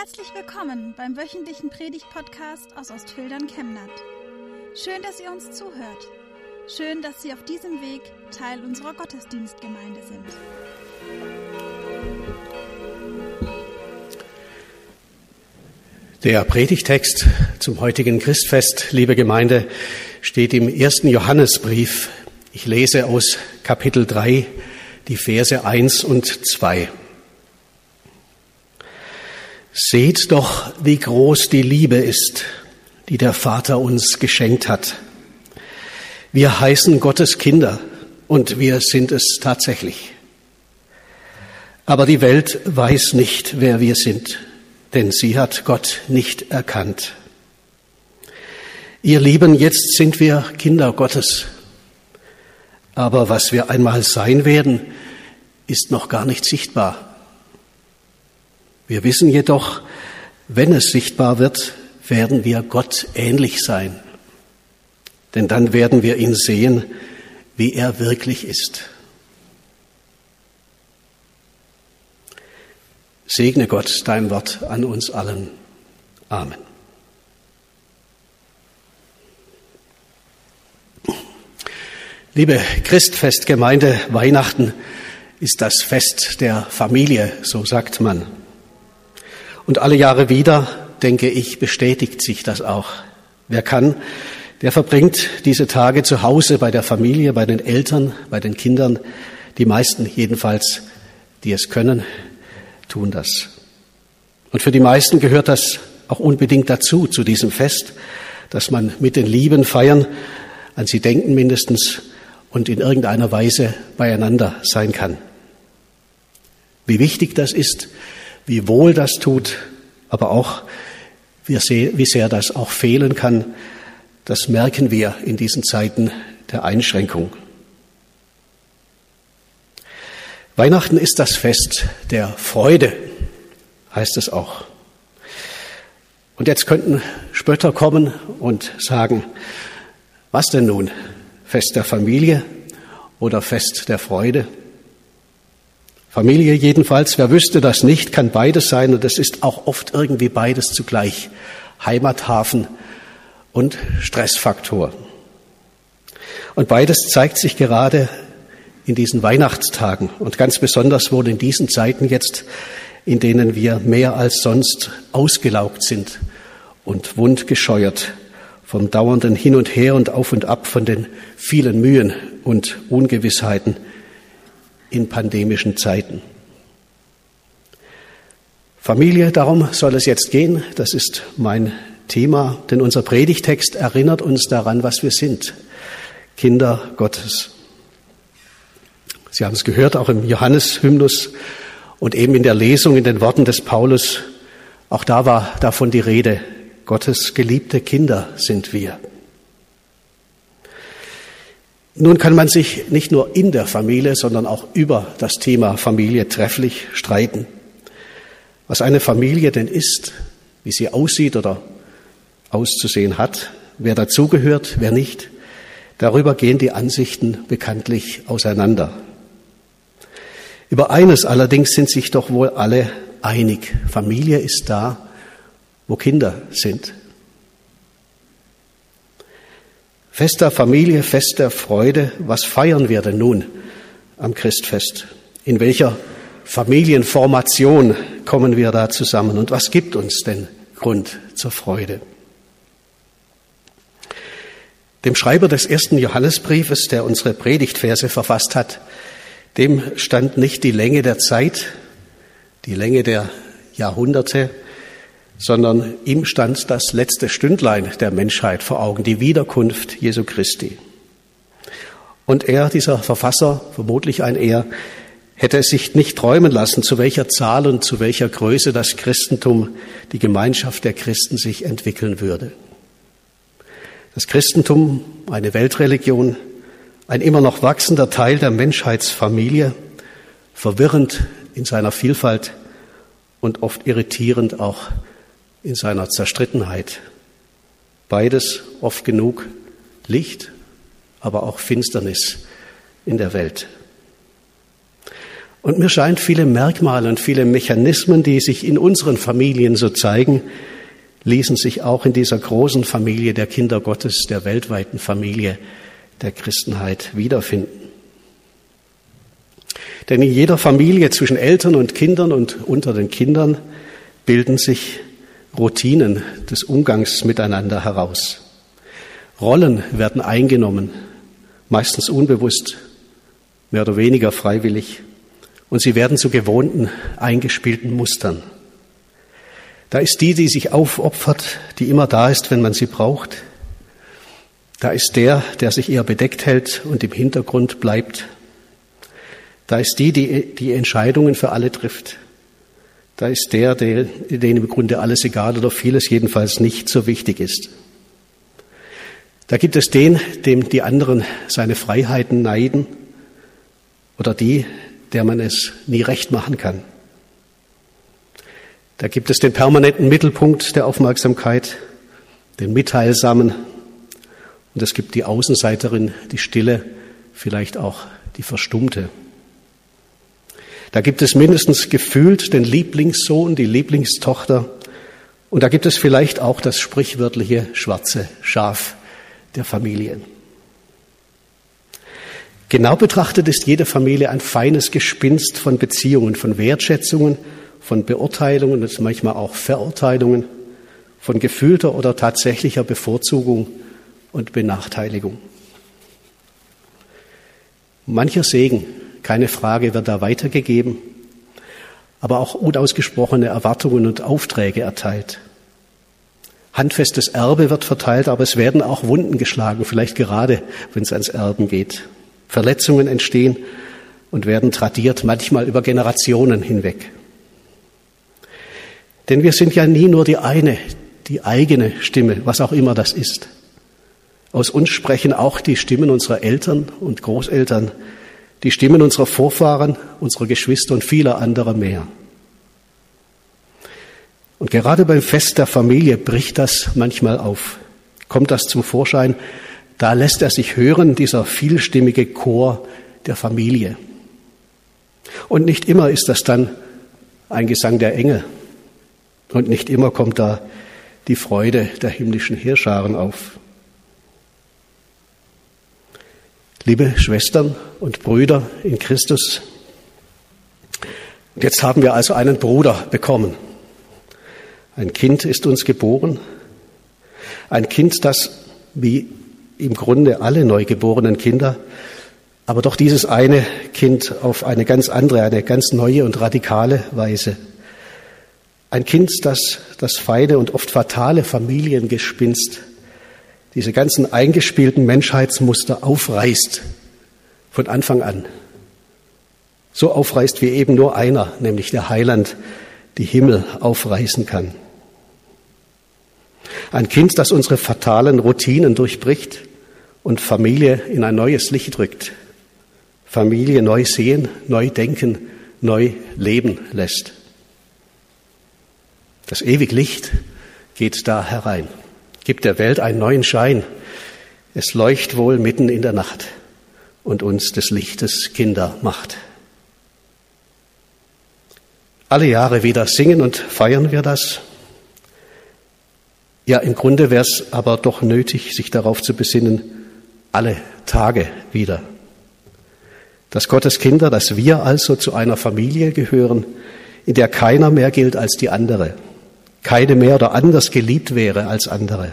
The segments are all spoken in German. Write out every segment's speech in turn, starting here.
Herzlich willkommen beim wöchentlichen Predigt-Podcast aus Ostfildern Chemnat. Schön, dass ihr uns zuhört. Schön, dass Sie auf diesem Weg Teil unserer Gottesdienstgemeinde sind. Der Predigtext zum heutigen Christfest, liebe Gemeinde, steht im ersten Johannesbrief. Ich lese aus Kapitel 3 die Verse 1 und 2. Seht doch, wie groß die Liebe ist, die der Vater uns geschenkt hat. Wir heißen Gottes Kinder und wir sind es tatsächlich. Aber die Welt weiß nicht, wer wir sind, denn sie hat Gott nicht erkannt. Ihr Lieben, jetzt sind wir Kinder Gottes. Aber was wir einmal sein werden, ist noch gar nicht sichtbar. Wir wissen jedoch, wenn es sichtbar wird, werden wir Gott ähnlich sein. Denn dann werden wir ihn sehen, wie er wirklich ist. Segne Gott dein Wort an uns allen. Amen. Liebe Christfestgemeinde, Weihnachten ist das Fest der Familie, so sagt man. Und alle Jahre wieder, denke ich, bestätigt sich das auch. Wer kann, der verbringt diese Tage zu Hause bei der Familie, bei den Eltern, bei den Kindern. Die meisten jedenfalls, die es können, tun das. Und für die meisten gehört das auch unbedingt dazu, zu diesem Fest, dass man mit den Lieben feiern, an sie denken mindestens und in irgendeiner Weise beieinander sein kann. Wie wichtig das ist, wie wohl das tut, aber auch wie sehr das auch fehlen kann, das merken wir in diesen Zeiten der Einschränkung. Weihnachten ist das Fest der Freude, heißt es auch. Und jetzt könnten Spötter kommen und sagen, was denn nun? Fest der Familie oder Fest der Freude? Familie jedenfalls, wer wüsste das nicht, kann beides sein und es ist auch oft irgendwie beides zugleich. Heimathafen und Stressfaktor. Und beides zeigt sich gerade in diesen Weihnachtstagen und ganz besonders wohl in diesen Zeiten jetzt, in denen wir mehr als sonst ausgelaugt sind und wundgescheuert vom dauernden Hin und Her und Auf und Ab von den vielen Mühen und Ungewissheiten, in pandemischen Zeiten. Familie, darum soll es jetzt gehen. Das ist mein Thema, denn unser Predigtext erinnert uns daran, was wir sind. Kinder Gottes. Sie haben es gehört, auch im Johannes-Hymnus und eben in der Lesung in den Worten des Paulus. Auch da war davon die Rede. Gottes geliebte Kinder sind wir. Nun kann man sich nicht nur in der Familie, sondern auch über das Thema Familie trefflich streiten. Was eine Familie denn ist, wie sie aussieht oder auszusehen hat, wer dazugehört, wer nicht, darüber gehen die Ansichten bekanntlich auseinander. Über eines allerdings sind sich doch wohl alle einig. Familie ist da, wo Kinder sind. Fest der Familie, Fest der Freude. Was feiern wir denn nun am Christfest? In welcher Familienformation kommen wir da zusammen? Und was gibt uns denn Grund zur Freude? Dem Schreiber des ersten Johannesbriefes, der unsere Predigtverse verfasst hat, dem stand nicht die Länge der Zeit, die Länge der Jahrhunderte, sondern ihm stand das letzte Stündlein der Menschheit vor Augen, die Wiederkunft Jesu Christi. Und er, dieser Verfasser, vermutlich ein Er, hätte es sich nicht träumen lassen, zu welcher Zahl und zu welcher Größe das Christentum, die Gemeinschaft der Christen sich entwickeln würde. Das Christentum, eine Weltreligion, ein immer noch wachsender Teil der Menschheitsfamilie, verwirrend in seiner Vielfalt und oft irritierend auch in seiner Zerstrittenheit. Beides oft genug Licht, aber auch Finsternis in der Welt. Und mir scheint viele Merkmale und viele Mechanismen, die sich in unseren Familien so zeigen, ließen sich auch in dieser großen Familie der Kinder Gottes, der weltweiten Familie der Christenheit wiederfinden. Denn in jeder Familie zwischen Eltern und Kindern und unter den Kindern bilden sich Routinen des Umgangs miteinander heraus. Rollen werden eingenommen, meistens unbewusst, mehr oder weniger freiwillig, und sie werden zu gewohnten, eingespielten Mustern. Da ist die, die sich aufopfert, die immer da ist, wenn man sie braucht. Da ist der, der sich eher bedeckt hält und im Hintergrund bleibt. Da ist die, die die Entscheidungen für alle trifft. Da ist der, der, dem im Grunde alles egal oder vieles jedenfalls nicht so wichtig ist. Da gibt es den, dem die anderen seine Freiheiten neiden oder die, der man es nie recht machen kann. Da gibt es den permanenten Mittelpunkt der Aufmerksamkeit, den Mitteilsamen und es gibt die Außenseiterin, die Stille, vielleicht auch die Verstummte. Da gibt es mindestens gefühlt den Lieblingssohn, die Lieblingstochter. Und da gibt es vielleicht auch das sprichwörtliche schwarze Schaf der Familie. Genau betrachtet ist jede Familie ein feines Gespinst von Beziehungen, von Wertschätzungen, von Beurteilungen und manchmal auch Verurteilungen, von gefühlter oder tatsächlicher Bevorzugung und Benachteiligung. Mancher Segen keine Frage wird da weitergegeben, aber auch unausgesprochene Erwartungen und Aufträge erteilt. Handfestes Erbe wird verteilt, aber es werden auch Wunden geschlagen, vielleicht gerade, wenn es ans Erben geht. Verletzungen entstehen und werden tradiert, manchmal über Generationen hinweg. Denn wir sind ja nie nur die eine, die eigene Stimme, was auch immer das ist. Aus uns sprechen auch die Stimmen unserer Eltern und Großeltern, die Stimmen unserer Vorfahren, unserer Geschwister und vieler anderer mehr. Und gerade beim Fest der Familie bricht das manchmal auf, kommt das zum Vorschein, da lässt er sich hören, dieser vielstimmige Chor der Familie. Und nicht immer ist das dann ein Gesang der Engel. Und nicht immer kommt da die Freude der himmlischen Heerscharen auf. Liebe Schwestern und Brüder in Christus, jetzt haben wir also einen Bruder bekommen. Ein Kind ist uns geboren. Ein Kind, das wie im Grunde alle neugeborenen Kinder, aber doch dieses eine Kind auf eine ganz andere, eine ganz neue und radikale Weise. Ein Kind, das das feine und oft fatale Familiengespinst diese ganzen eingespielten Menschheitsmuster aufreißt von Anfang an. So aufreißt, wie eben nur einer, nämlich der Heiland, die Himmel aufreißen kann. Ein Kind, das unsere fatalen Routinen durchbricht und Familie in ein neues Licht rückt. Familie neu sehen, neu denken, neu leben lässt. Das ewig Licht geht da herein gibt der Welt einen neuen Schein. Es leucht wohl mitten in der Nacht und uns des Lichtes Kinder macht. Alle Jahre wieder singen und feiern wir das. Ja, im Grunde wäre es aber doch nötig, sich darauf zu besinnen, alle Tage wieder. Dass Gottes Kinder, dass wir also zu einer Familie gehören, in der keiner mehr gilt als die andere keine mehr oder anders geliebt wäre als andere.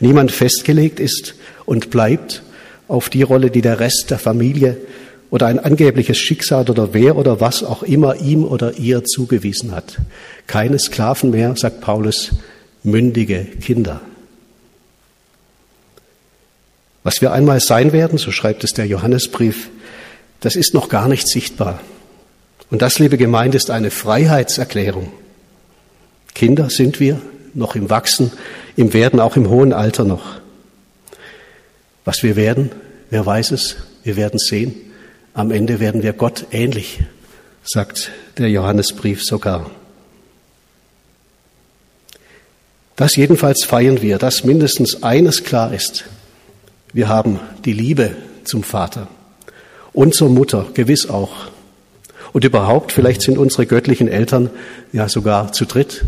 Niemand festgelegt ist und bleibt auf die Rolle, die der Rest der Familie oder ein angebliches Schicksal oder wer oder was auch immer ihm oder ihr zugewiesen hat. Keine Sklaven mehr, sagt Paulus, mündige Kinder. Was wir einmal sein werden, so schreibt es der Johannesbrief, das ist noch gar nicht sichtbar. Und das, liebe Gemeinde, ist eine Freiheitserklärung. Kinder sind wir, noch im Wachsen, im Werden, auch im hohen Alter noch. Was wir werden, wer weiß es, wir werden sehen. Am Ende werden wir Gott ähnlich, sagt der Johannesbrief sogar. Das jedenfalls feiern wir, dass mindestens eines klar ist. Wir haben die Liebe zum Vater und zur Mutter, gewiss auch. Und überhaupt, vielleicht sind unsere göttlichen Eltern ja sogar zu dritt.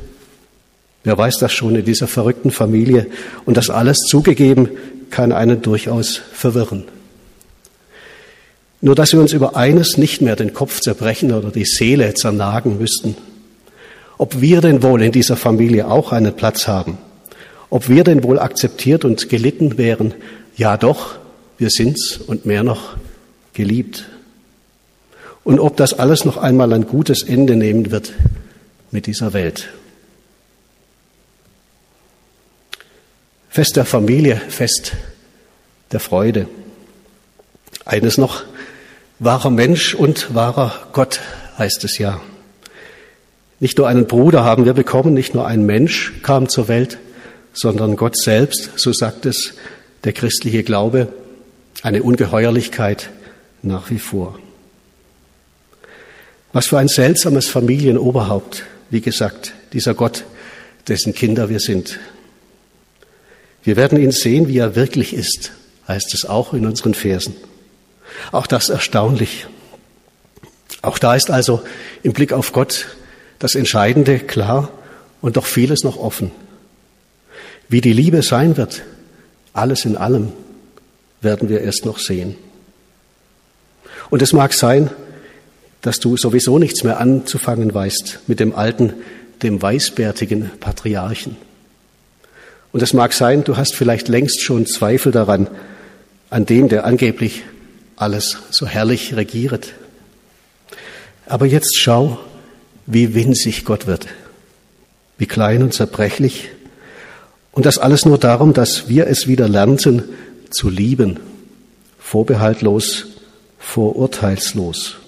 Wer weiß das schon in dieser verrückten Familie? Und das alles zugegeben kann einen durchaus verwirren. Nur dass wir uns über eines nicht mehr den Kopf zerbrechen oder die Seele zernagen müssten. Ob wir denn wohl in dieser Familie auch einen Platz haben? Ob wir denn wohl akzeptiert und gelitten wären? Ja doch, wir sind's und mehr noch geliebt. Und ob das alles noch einmal ein gutes Ende nehmen wird mit dieser Welt. Fest der Familie, Fest der Freude. Eines noch, wahrer Mensch und wahrer Gott heißt es ja. Nicht nur einen Bruder haben wir bekommen, nicht nur ein Mensch kam zur Welt, sondern Gott selbst, so sagt es der christliche Glaube, eine Ungeheuerlichkeit nach wie vor. Was für ein seltsames Familienoberhaupt, wie gesagt, dieser Gott, dessen Kinder wir sind. Wir werden ihn sehen, wie er wirklich ist, heißt es auch in unseren Versen. Auch das erstaunlich. Auch da ist also im Blick auf Gott das Entscheidende klar und doch vieles noch offen. Wie die Liebe sein wird, alles in allem, werden wir erst noch sehen. Und es mag sein, dass du sowieso nichts mehr anzufangen weißt mit dem alten, dem weißbärtigen Patriarchen. Und es mag sein, du hast vielleicht längst schon Zweifel daran, an dem, der angeblich alles so herrlich regiert. Aber jetzt schau, wie winzig Gott wird, wie klein und zerbrechlich. Und das alles nur darum, dass wir es wieder lernten zu lieben, vorbehaltlos, vorurteilslos.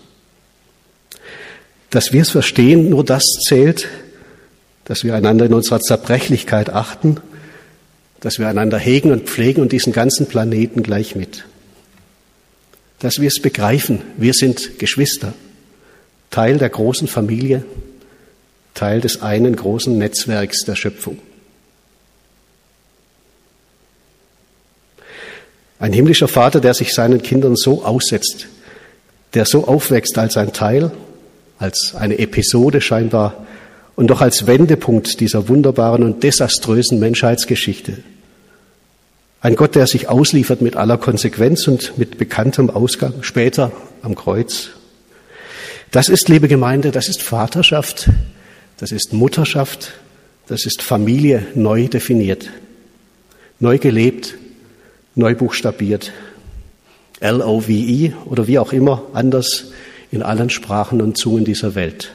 Dass wir es verstehen, nur das zählt, dass wir einander in unserer Zerbrechlichkeit achten, dass wir einander hegen und pflegen und diesen ganzen Planeten gleich mit. Dass wir es begreifen, wir sind Geschwister, Teil der großen Familie, Teil des einen großen Netzwerks der Schöpfung. Ein himmlischer Vater, der sich seinen Kindern so aussetzt, der so aufwächst als ein Teil, als eine Episode scheinbar und doch als Wendepunkt dieser wunderbaren und desaströsen Menschheitsgeschichte. Ein Gott, der sich ausliefert mit aller Konsequenz und mit bekanntem Ausgang später am Kreuz. Das ist, liebe Gemeinde, das ist Vaterschaft, das ist Mutterschaft, das ist Familie neu definiert, neu gelebt, neu buchstabiert. L-O-V-E oder wie auch immer anders in allen Sprachen und Zungen dieser Welt.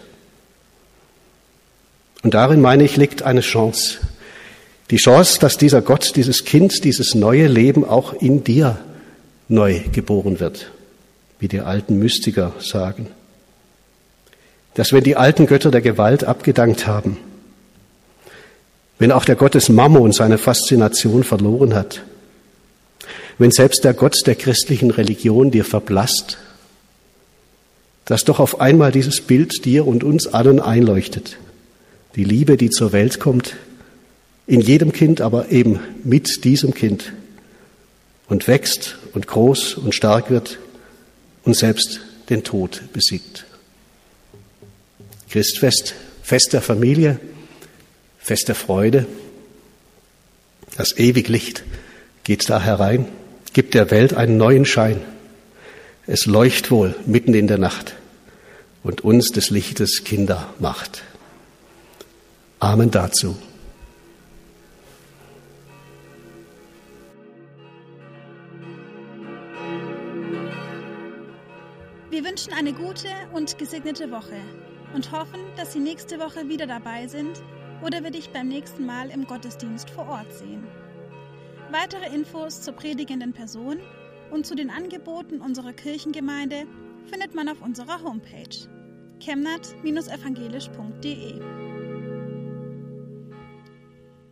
Und darin, meine ich, liegt eine Chance. Die Chance, dass dieser Gott, dieses Kind, dieses neue Leben auch in dir neu geboren wird, wie die alten Mystiker sagen. Dass wenn die alten Götter der Gewalt abgedankt haben, wenn auch der Gott des Mammon seine Faszination verloren hat, wenn selbst der Gott der christlichen Religion dir verblasst, dass doch auf einmal dieses Bild dir und uns allen einleuchtet. Die Liebe, die zur Welt kommt, in jedem Kind, aber eben mit diesem Kind und wächst und groß und stark wird und selbst den Tod besiegt. Christfest, Fest der Familie, Fest der Freude. Das ewig Licht geht da herein gibt der Welt einen neuen Schein. Es leucht wohl mitten in der Nacht und uns des Lichtes Kinder macht. Amen dazu. Wir wünschen eine gute und gesegnete Woche und hoffen, dass Sie nächste Woche wieder dabei sind oder wir dich beim nächsten Mal im Gottesdienst vor Ort sehen. Weitere Infos zur predigenden Person und zu den Angeboten unserer Kirchengemeinde findet man auf unserer Homepage chemnat-evangelisch.de.